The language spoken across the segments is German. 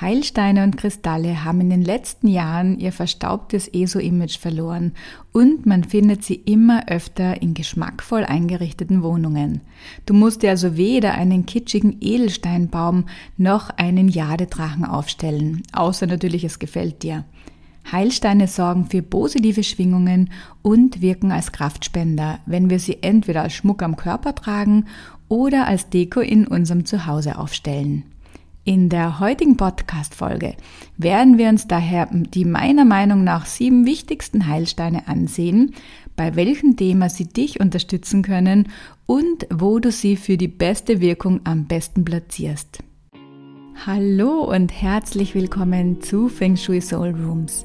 Heilsteine und Kristalle haben in den letzten Jahren ihr verstaubtes ESO-Image verloren und man findet sie immer öfter in geschmackvoll eingerichteten Wohnungen. Du musst dir also weder einen kitschigen Edelsteinbaum noch einen Jadedrachen aufstellen, außer natürlich es gefällt dir. Heilsteine sorgen für positive Schwingungen und wirken als Kraftspender, wenn wir sie entweder als Schmuck am Körper tragen oder als Deko in unserem Zuhause aufstellen. In der heutigen Podcast-Folge werden wir uns daher die meiner Meinung nach sieben wichtigsten Heilsteine ansehen, bei welchem Thema sie dich unterstützen können und wo du sie für die beste Wirkung am besten platzierst. Hallo und herzlich willkommen zu Feng Shui Soul Rooms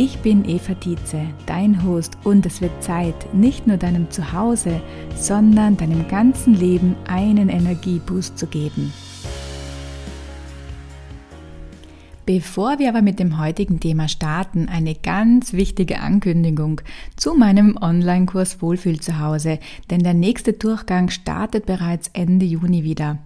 Ich bin Eva Dietze, dein Host und es wird Zeit, nicht nur deinem Zuhause, sondern deinem ganzen Leben einen Energieboost zu geben. Bevor wir aber mit dem heutigen Thema starten, eine ganz wichtige Ankündigung zu meinem Online-Kurs Wohlfühl zu Hause, denn der nächste Durchgang startet bereits Ende Juni wieder.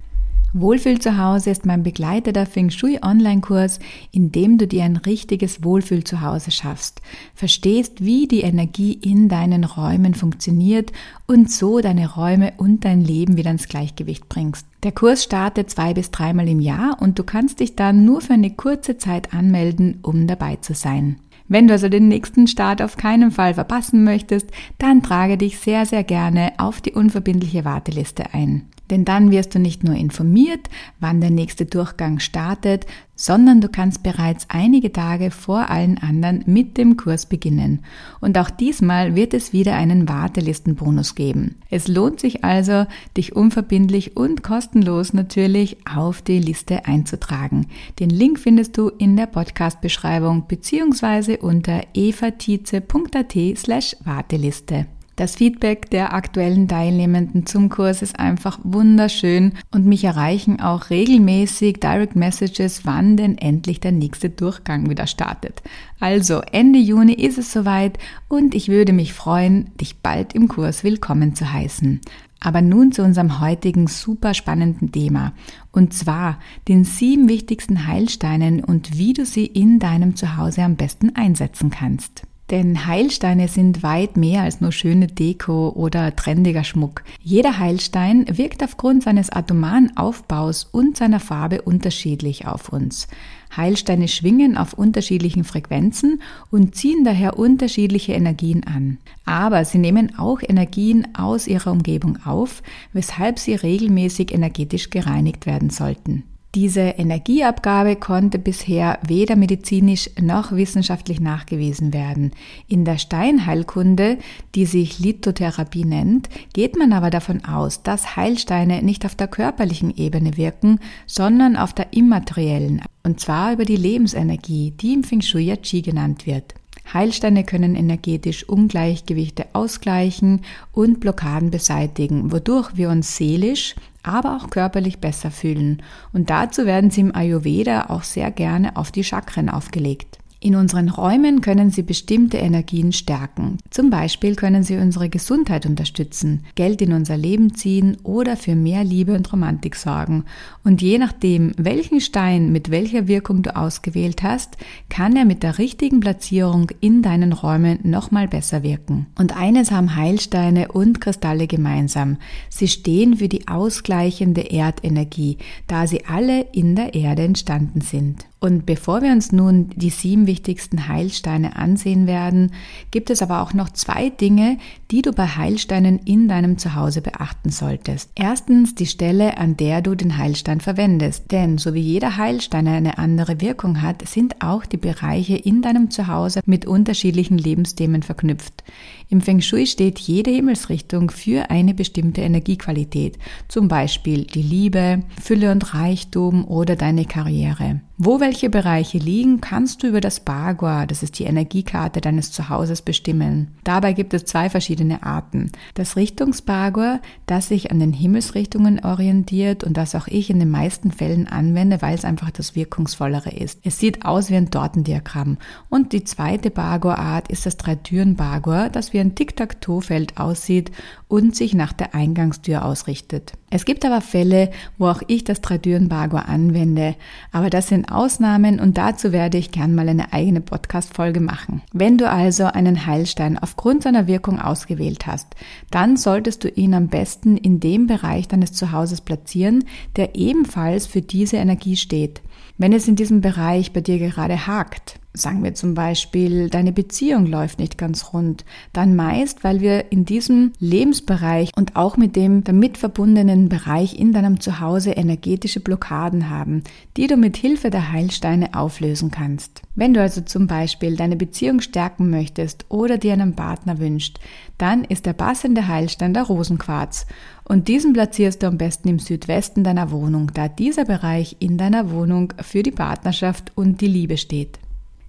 Wohlfühl zu Hause ist mein begleiteter Feng Shui Online-Kurs, in dem du dir ein richtiges Wohlfühl zu Hause schaffst, verstehst, wie die Energie in deinen Räumen funktioniert und so deine Räume und dein Leben wieder ins Gleichgewicht bringst. Der Kurs startet zwei bis dreimal im Jahr und du kannst dich dann nur für eine kurze Zeit anmelden, um dabei zu sein. Wenn du also den nächsten Start auf keinen Fall verpassen möchtest, dann trage dich sehr, sehr gerne auf die unverbindliche Warteliste ein. Denn dann wirst du nicht nur informiert, wann der nächste Durchgang startet, sondern du kannst bereits einige Tage vor allen anderen mit dem Kurs beginnen. Und auch diesmal wird es wieder einen Wartelistenbonus geben. Es lohnt sich also, dich unverbindlich und kostenlos natürlich auf die Liste einzutragen. Den Link findest du in der Podcast-Beschreibung beziehungsweise unter evatize.at slash Warteliste. Das Feedback der aktuellen Teilnehmenden zum Kurs ist einfach wunderschön und mich erreichen auch regelmäßig Direct Messages, wann denn endlich der nächste Durchgang wieder startet. Also Ende Juni ist es soweit und ich würde mich freuen, dich bald im Kurs willkommen zu heißen. Aber nun zu unserem heutigen super spannenden Thema und zwar den sieben wichtigsten Heilsteinen und wie du sie in deinem Zuhause am besten einsetzen kannst. Denn Heilsteine sind weit mehr als nur schöne Deko oder trendiger Schmuck. Jeder Heilstein wirkt aufgrund seines atomaren Aufbaus und seiner Farbe unterschiedlich auf uns. Heilsteine schwingen auf unterschiedlichen Frequenzen und ziehen daher unterschiedliche Energien an. Aber sie nehmen auch Energien aus ihrer Umgebung auf, weshalb sie regelmäßig energetisch gereinigt werden sollten. Diese Energieabgabe konnte bisher weder medizinisch noch wissenschaftlich nachgewiesen werden. In der Steinheilkunde, die sich Lithotherapie nennt, geht man aber davon aus, dass Heilsteine nicht auf der körperlichen Ebene wirken, sondern auf der immateriellen, und zwar über die Lebensenergie, die im Feng Shui Qi genannt wird. Heilsteine können energetisch Ungleichgewichte ausgleichen und Blockaden beseitigen, wodurch wir uns seelisch, aber auch körperlich besser fühlen. Und dazu werden sie im Ayurveda auch sehr gerne auf die Chakren aufgelegt. In unseren Räumen können sie bestimmte Energien stärken. Zum Beispiel können sie unsere Gesundheit unterstützen, Geld in unser Leben ziehen oder für mehr Liebe und Romantik sorgen. Und je nachdem, welchen Stein mit welcher Wirkung du ausgewählt hast, kann er mit der richtigen Platzierung in deinen Räumen nochmal besser wirken. Und eines haben Heilsteine und Kristalle gemeinsam. Sie stehen für die ausgleichende Erdenergie, da sie alle in der Erde entstanden sind. Und bevor wir uns nun die sieben wichtigsten Heilsteine ansehen werden, gibt es aber auch noch zwei Dinge, die du bei Heilsteinen in deinem Zuhause beachten solltest. Erstens die Stelle, an der du den Heilstein verwendest. Denn so wie jeder Heilstein eine andere Wirkung hat, sind auch die Bereiche in deinem Zuhause mit unterschiedlichen Lebensthemen verknüpft. Im Feng Shui steht jede Himmelsrichtung für eine bestimmte Energiequalität, zum Beispiel die Liebe, Fülle und Reichtum oder deine Karriere. Wo welche Bereiche liegen, kannst du über das Bagua, das ist die Energiekarte deines Zuhauses, bestimmen. Dabei gibt es zwei verschiedene Arten. Das Richtungsbagua, das sich an den Himmelsrichtungen orientiert und das auch ich in den meisten Fällen anwende, weil es einfach das wirkungsvollere ist. Es sieht aus wie ein Tortendiagramm. Und die zweite Bagua-Art ist das Drei-Türen-Bagua, das wie ein Tic-Tac-Toe-Feld aussieht und sich nach der Eingangstür ausrichtet. Es gibt aber Fälle, wo auch ich das Drei-Türen-Bagua anwende, aber das sind Ausnahmen und dazu werde ich gern mal eine eigene Podcast-Folge machen. Wenn du also einen Heilstein aufgrund seiner Wirkung ausgewählt hast, dann solltest du ihn am besten in dem Bereich deines Zuhauses platzieren, der ebenfalls für diese Energie steht. Wenn es in diesem Bereich bei dir gerade hakt, sagen wir zum Beispiel, deine Beziehung läuft nicht ganz rund, dann meist, weil wir in diesem Lebensbereich und auch mit dem damit verbundenen Bereich in deinem Zuhause energetische Blockaden haben, die du mit Hilfe der Heilsteine auflösen kannst. Wenn du also zum Beispiel deine Beziehung stärken möchtest oder dir einen Partner wünscht, dann ist der passende Heilstein der Rosenquarz. Und diesen platzierst du am besten im Südwesten deiner Wohnung, da dieser Bereich in deiner Wohnung für die Partnerschaft und die Liebe steht.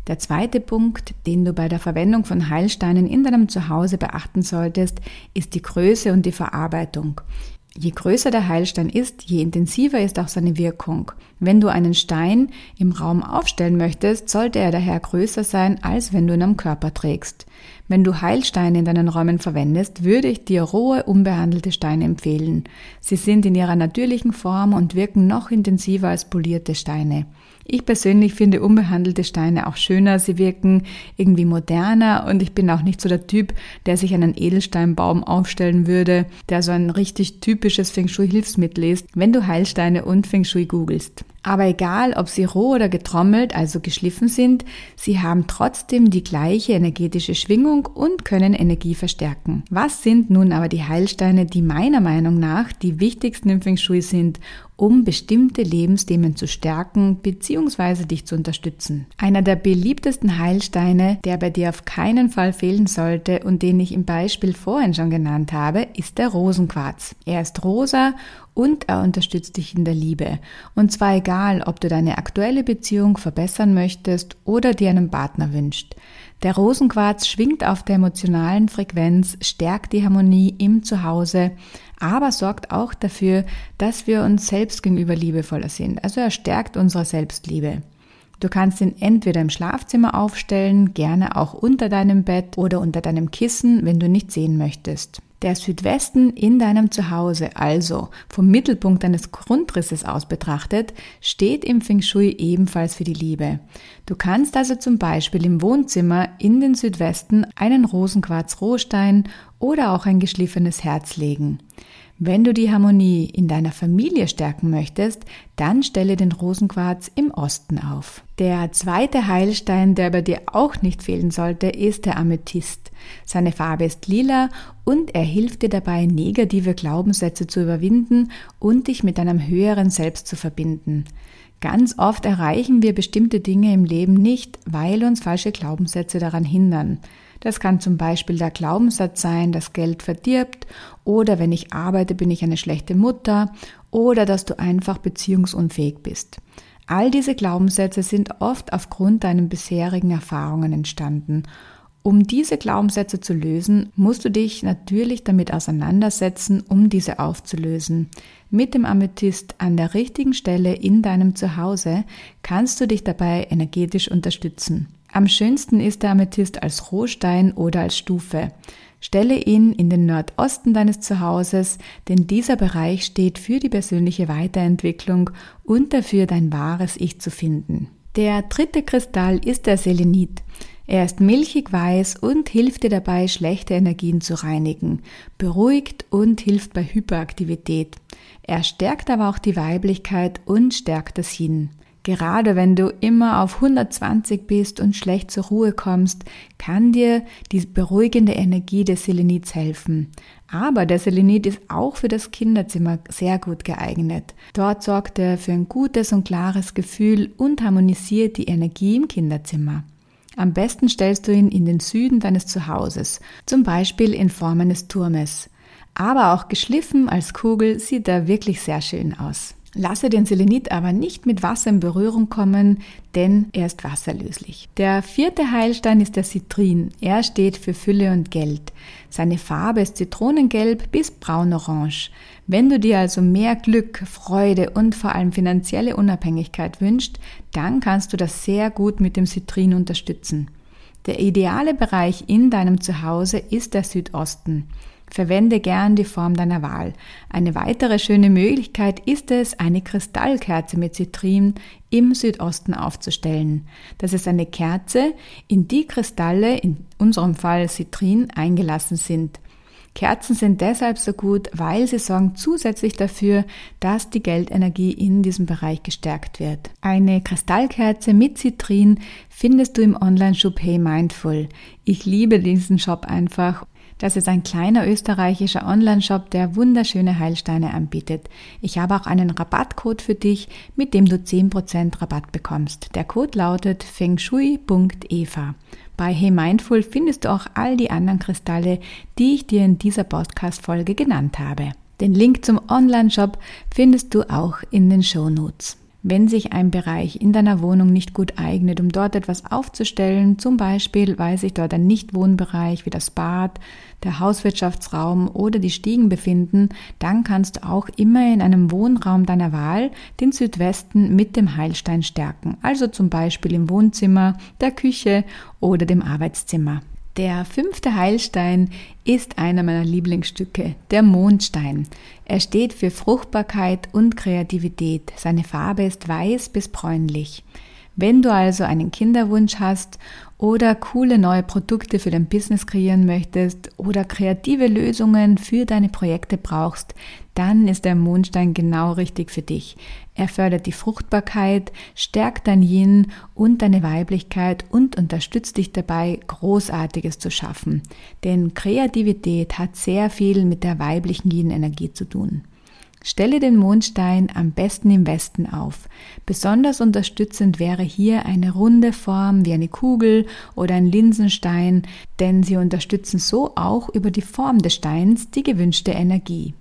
Der zweite Punkt, den du bei der Verwendung von Heilsteinen in deinem Zuhause beachten solltest, ist die Größe und die Verarbeitung. Je größer der Heilstein ist, je intensiver ist auch seine Wirkung. Wenn du einen Stein im Raum aufstellen möchtest, sollte er daher größer sein, als wenn du ihn am Körper trägst. Wenn du Heilsteine in deinen Räumen verwendest, würde ich dir rohe, unbehandelte Steine empfehlen. Sie sind in ihrer natürlichen Form und wirken noch intensiver als polierte Steine. Ich persönlich finde unbehandelte Steine auch schöner, sie wirken irgendwie moderner und ich bin auch nicht so der Typ, der sich einen Edelsteinbaum aufstellen würde, der so ein richtig typisches Feng Shui Hilfsmittel ist, wenn du Heilsteine und Feng Shui googelst. Aber egal, ob sie roh oder getrommelt, also geschliffen sind, sie haben trotzdem die gleiche energetische Schwingung und können Energie verstärken. Was sind nun aber die Heilsteine, die meiner Meinung nach die wichtigsten im Feng Shui sind um bestimmte Lebensthemen zu stärken bzw. dich zu unterstützen. Einer der beliebtesten Heilsteine, der bei dir auf keinen Fall fehlen sollte und den ich im Beispiel vorhin schon genannt habe, ist der Rosenquarz. Er ist rosa und er unterstützt dich in der Liebe. Und zwar egal, ob du deine aktuelle Beziehung verbessern möchtest oder dir einen Partner wünscht. Der Rosenquarz schwingt auf der emotionalen Frequenz, stärkt die Harmonie im Zuhause, aber sorgt auch dafür, dass wir uns selbst gegenüber liebevoller sind. Also er stärkt unsere Selbstliebe. Du kannst ihn entweder im Schlafzimmer aufstellen, gerne auch unter deinem Bett oder unter deinem Kissen, wenn du nicht sehen möchtest. Der Südwesten in deinem Zuhause, also vom Mittelpunkt deines Grundrisses aus betrachtet, steht im Feng Shui ebenfalls für die Liebe. Du kannst also zum Beispiel im Wohnzimmer in den Südwesten einen Rosenquarz-Rohstein oder auch ein geschliffenes Herz legen. Wenn du die Harmonie in deiner Familie stärken möchtest, dann stelle den Rosenquarz im Osten auf. Der zweite Heilstein, der bei dir auch nicht fehlen sollte, ist der Amethyst. Seine Farbe ist lila und er hilft dir dabei, negative Glaubenssätze zu überwinden und dich mit deinem höheren Selbst zu verbinden. Ganz oft erreichen wir bestimmte Dinge im Leben nicht, weil uns falsche Glaubenssätze daran hindern. Das kann zum Beispiel der Glaubenssatz sein, dass Geld verdirbt oder wenn ich arbeite, bin ich eine schlechte Mutter oder dass du einfach beziehungsunfähig bist. All diese Glaubenssätze sind oft aufgrund deinen bisherigen Erfahrungen entstanden. Um diese Glaubenssätze zu lösen, musst du dich natürlich damit auseinandersetzen, um diese aufzulösen. Mit dem Amethyst an der richtigen Stelle in deinem Zuhause kannst du dich dabei energetisch unterstützen. Am schönsten ist der Amethyst als Rohstein oder als Stufe. Stelle ihn in den Nordosten deines Zuhauses, denn dieser Bereich steht für die persönliche Weiterentwicklung und dafür dein wahres Ich zu finden. Der dritte Kristall ist der Selenit. Er ist milchig weiß und hilft dir dabei, schlechte Energien zu reinigen, beruhigt und hilft bei Hyperaktivität. Er stärkt aber auch die Weiblichkeit und stärkt das Hin. Gerade wenn du immer auf 120 bist und schlecht zur Ruhe kommst, kann dir die beruhigende Energie des Selenits helfen. Aber der Selenit ist auch für das Kinderzimmer sehr gut geeignet. Dort sorgt er für ein gutes und klares Gefühl und harmonisiert die Energie im Kinderzimmer. Am besten stellst du ihn in den Süden deines Zuhauses, zum Beispiel in Form eines Turmes. Aber auch geschliffen als Kugel sieht er wirklich sehr schön aus. Lasse den Selenit aber nicht mit Wasser in Berührung kommen, denn er ist wasserlöslich. Der vierte Heilstein ist der Citrin. Er steht für Fülle und Geld. Seine Farbe ist zitronengelb bis braunorange. Wenn du dir also mehr Glück, Freude und vor allem finanzielle Unabhängigkeit wünschst, dann kannst du das sehr gut mit dem Citrin unterstützen. Der ideale Bereich in deinem Zuhause ist der Südosten. Verwende gern die Form deiner Wahl. Eine weitere schöne Möglichkeit ist es, eine Kristallkerze mit Zitrin im Südosten aufzustellen. Das ist eine Kerze, in die Kristalle, in unserem Fall Zitrin, eingelassen sind. Kerzen sind deshalb so gut, weil sie sorgen zusätzlich dafür, dass die Geldenergie in diesem Bereich gestärkt wird. Eine Kristallkerze mit Zitrin findest du im Online-Shop Hey Mindful. Ich liebe diesen Shop einfach das ist ein kleiner österreichischer Online-Shop, der wunderschöne Heilsteine anbietet. Ich habe auch einen Rabattcode für dich, mit dem du 10% Rabatt bekommst. Der Code lautet fengshui.eva. Bei Hey Mindful findest du auch all die anderen Kristalle, die ich dir in dieser Podcast-Folge genannt habe. Den Link zum Online-Shop findest du auch in den Show Notes. Wenn sich ein Bereich in deiner Wohnung nicht gut eignet, um dort etwas aufzustellen, zum Beispiel weil sich dort ein Nichtwohnbereich wie das Bad, der Hauswirtschaftsraum oder die Stiegen befinden, dann kannst du auch immer in einem Wohnraum deiner Wahl den Südwesten mit dem Heilstein stärken, also zum Beispiel im Wohnzimmer, der Küche oder dem Arbeitszimmer. Der fünfte Heilstein ist einer meiner Lieblingsstücke, der Mondstein. Er steht für Fruchtbarkeit und Kreativität. Seine Farbe ist weiß bis bräunlich. Wenn du also einen Kinderwunsch hast oder coole neue Produkte für dein Business kreieren möchtest oder kreative Lösungen für deine Projekte brauchst, dann ist der Mondstein genau richtig für dich. Er fördert die Fruchtbarkeit, stärkt dein Yin und deine Weiblichkeit und unterstützt dich dabei, Großartiges zu schaffen. Denn Kreativität hat sehr viel mit der weiblichen Yin-Energie zu tun. Stelle den Mondstein am besten im Westen auf. Besonders unterstützend wäre hier eine runde Form wie eine Kugel oder ein Linsenstein, denn sie unterstützen so auch über die Form des Steins die gewünschte Energie.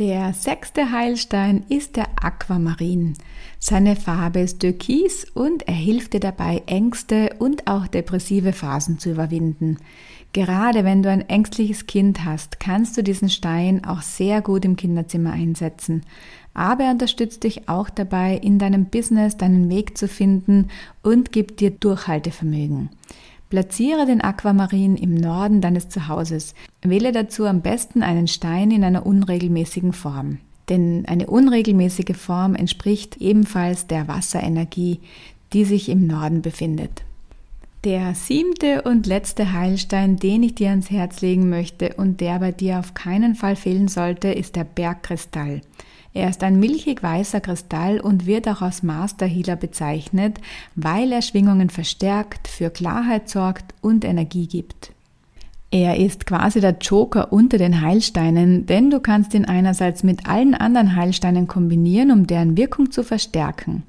Der sechste Heilstein ist der Aquamarin. Seine Farbe ist türkis und er hilft dir dabei, Ängste und auch depressive Phasen zu überwinden. Gerade wenn du ein ängstliches Kind hast, kannst du diesen Stein auch sehr gut im Kinderzimmer einsetzen. Aber er unterstützt dich auch dabei, in deinem Business deinen Weg zu finden und gibt dir Durchhaltevermögen. Platziere den Aquamarin im Norden deines Zuhauses. Wähle dazu am besten einen Stein in einer unregelmäßigen Form. Denn eine unregelmäßige Form entspricht ebenfalls der Wasserenergie, die sich im Norden befindet. Der siebte und letzte Heilstein, den ich dir ans Herz legen möchte und der bei dir auf keinen Fall fehlen sollte, ist der Bergkristall. Er ist ein milchig weißer Kristall und wird auch als Master Healer bezeichnet, weil er Schwingungen verstärkt, für Klarheit sorgt und Energie gibt. Er ist quasi der Joker unter den Heilsteinen, denn du kannst ihn einerseits mit allen anderen Heilsteinen kombinieren, um deren Wirkung zu verstärken.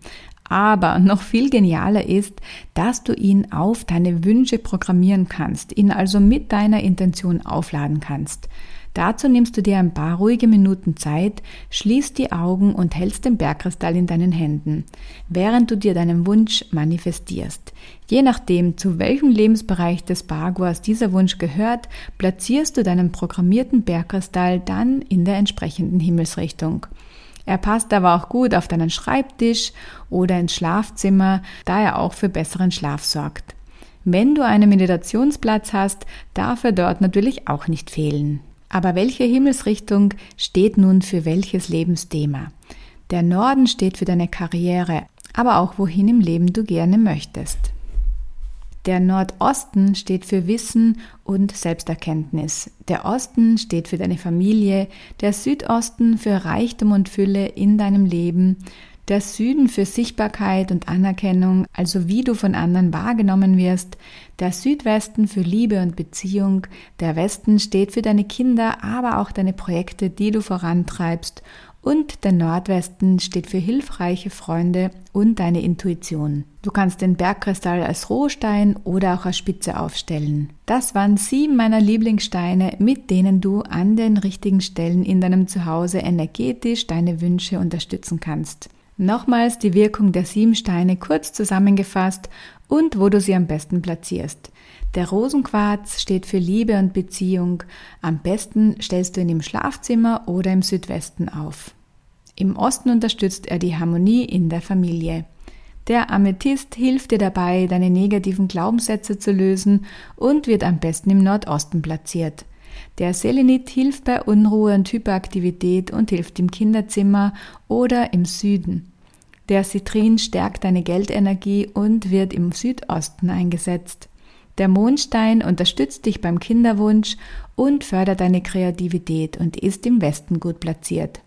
Aber noch viel genialer ist, dass du ihn auf deine Wünsche programmieren kannst, ihn also mit deiner Intention aufladen kannst. Dazu nimmst du dir ein paar ruhige Minuten Zeit, schließt die Augen und hältst den Bergkristall in deinen Händen, während du dir deinen Wunsch manifestierst. Je nachdem, zu welchem Lebensbereich des Baguas dieser Wunsch gehört, platzierst du deinen programmierten Bergkristall dann in der entsprechenden Himmelsrichtung. Er passt aber auch gut auf deinen Schreibtisch oder ins Schlafzimmer, da er auch für besseren Schlaf sorgt. Wenn du einen Meditationsplatz hast, darf er dort natürlich auch nicht fehlen. Aber welche Himmelsrichtung steht nun für welches Lebensthema? Der Norden steht für deine Karriere, aber auch wohin im Leben du gerne möchtest. Der Nordosten steht für Wissen und Selbsterkenntnis. Der Osten steht für deine Familie, der Südosten für Reichtum und Fülle in deinem Leben, der Süden für Sichtbarkeit und Anerkennung, also wie du von anderen wahrgenommen wirst, der Südwesten für Liebe und Beziehung, der Westen steht für deine Kinder, aber auch deine Projekte, die du vorantreibst und der Nordwesten steht für hilfreiche Freunde und deine Intuition. Du kannst den Bergkristall als Rohstein oder auch als Spitze aufstellen. Das waren sieben meiner Lieblingssteine, mit denen du an den richtigen Stellen in deinem Zuhause energetisch deine Wünsche unterstützen kannst. Nochmals die Wirkung der sieben Steine kurz zusammengefasst und wo du sie am besten platzierst. Der Rosenquarz steht für Liebe und Beziehung. Am besten stellst du ihn im Schlafzimmer oder im Südwesten auf. Im Osten unterstützt er die Harmonie in der Familie. Der Amethyst hilft dir dabei, deine negativen Glaubenssätze zu lösen und wird am besten im Nordosten platziert. Der Selenit hilft bei Unruhe und Hyperaktivität und hilft im Kinderzimmer oder im Süden. Der Citrin stärkt deine Geldenergie und wird im Südosten eingesetzt. Der Mondstein unterstützt dich beim Kinderwunsch und fördert deine Kreativität und ist im Westen gut platziert.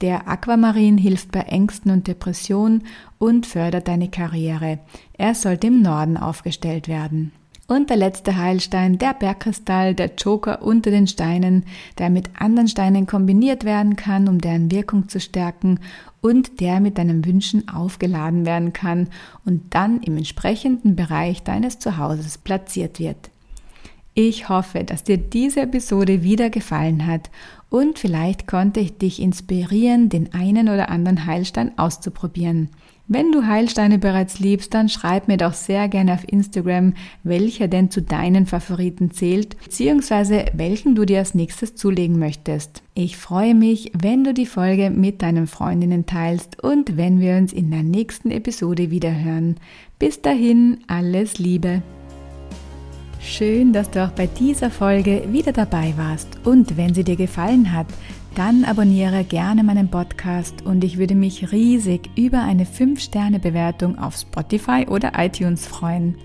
Der Aquamarin hilft bei Ängsten und Depressionen und fördert deine Karriere. Er sollte im Norden aufgestellt werden. Und der letzte Heilstein, der Bergkristall, der Joker unter den Steinen, der mit anderen Steinen kombiniert werden kann, um deren Wirkung zu stärken und der mit deinen Wünschen aufgeladen werden kann und dann im entsprechenden Bereich deines Zuhauses platziert wird. Ich hoffe, dass dir diese Episode wieder gefallen hat und vielleicht konnte ich dich inspirieren, den einen oder anderen Heilstein auszuprobieren. Wenn du Heilsteine bereits liebst, dann schreib mir doch sehr gerne auf Instagram, welcher denn zu deinen Favoriten zählt, beziehungsweise welchen du dir als nächstes zulegen möchtest. Ich freue mich, wenn du die Folge mit deinen Freundinnen teilst und wenn wir uns in der nächsten Episode wieder hören. Bis dahin, alles Liebe. Schön, dass du auch bei dieser Folge wieder dabei warst und wenn sie dir gefallen hat, dann abonniere gerne meinen Podcast und ich würde mich riesig über eine 5-Sterne-Bewertung auf Spotify oder iTunes freuen.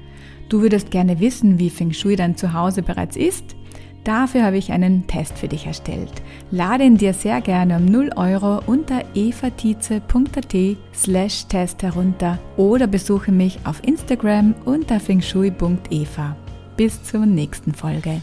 Du würdest gerne wissen, wie Feng Shui dein Zuhause bereits ist? Dafür habe ich einen Test für dich erstellt. Lade ihn dir sehr gerne um 0 Euro unter evatize.at slash Test herunter oder besuche mich auf Instagram unter fengshui.eva. Bis zur nächsten Folge.